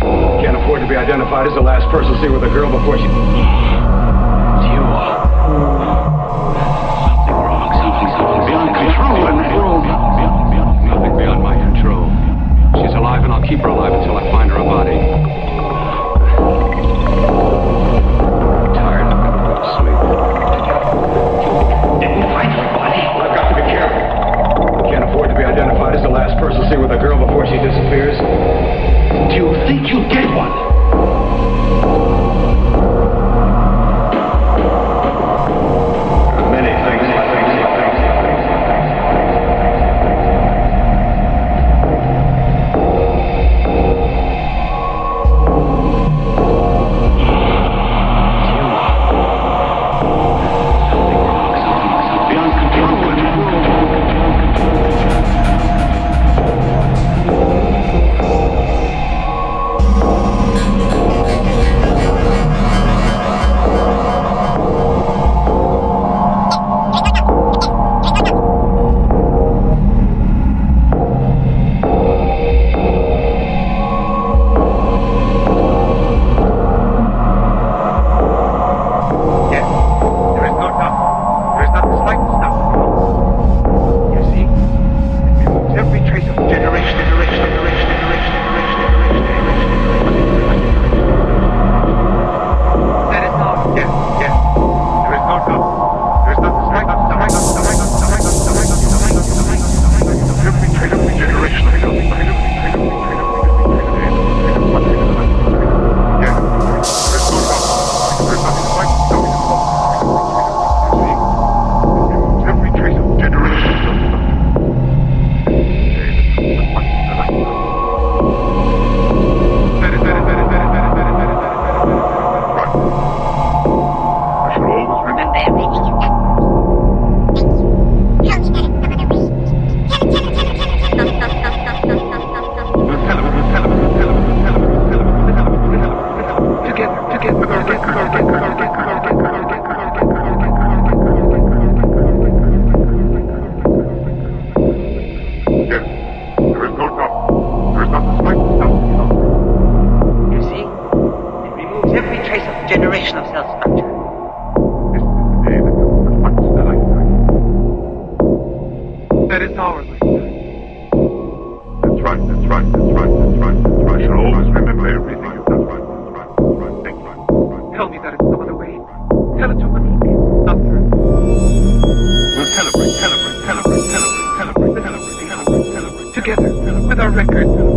Can't afford to be identified as the last person seen with a girl before she... it hourly. That's right, that's right, that's right, that's right, that's right. You should always remember everything you've done right, right, right, right, right. Tell me that it's some other way. Tell it to me, not. We'll celebrate, celebrate, celebrate, celebrate, celebrate, celebrate, celebrate, celebrate, celebrate. Together, with our record.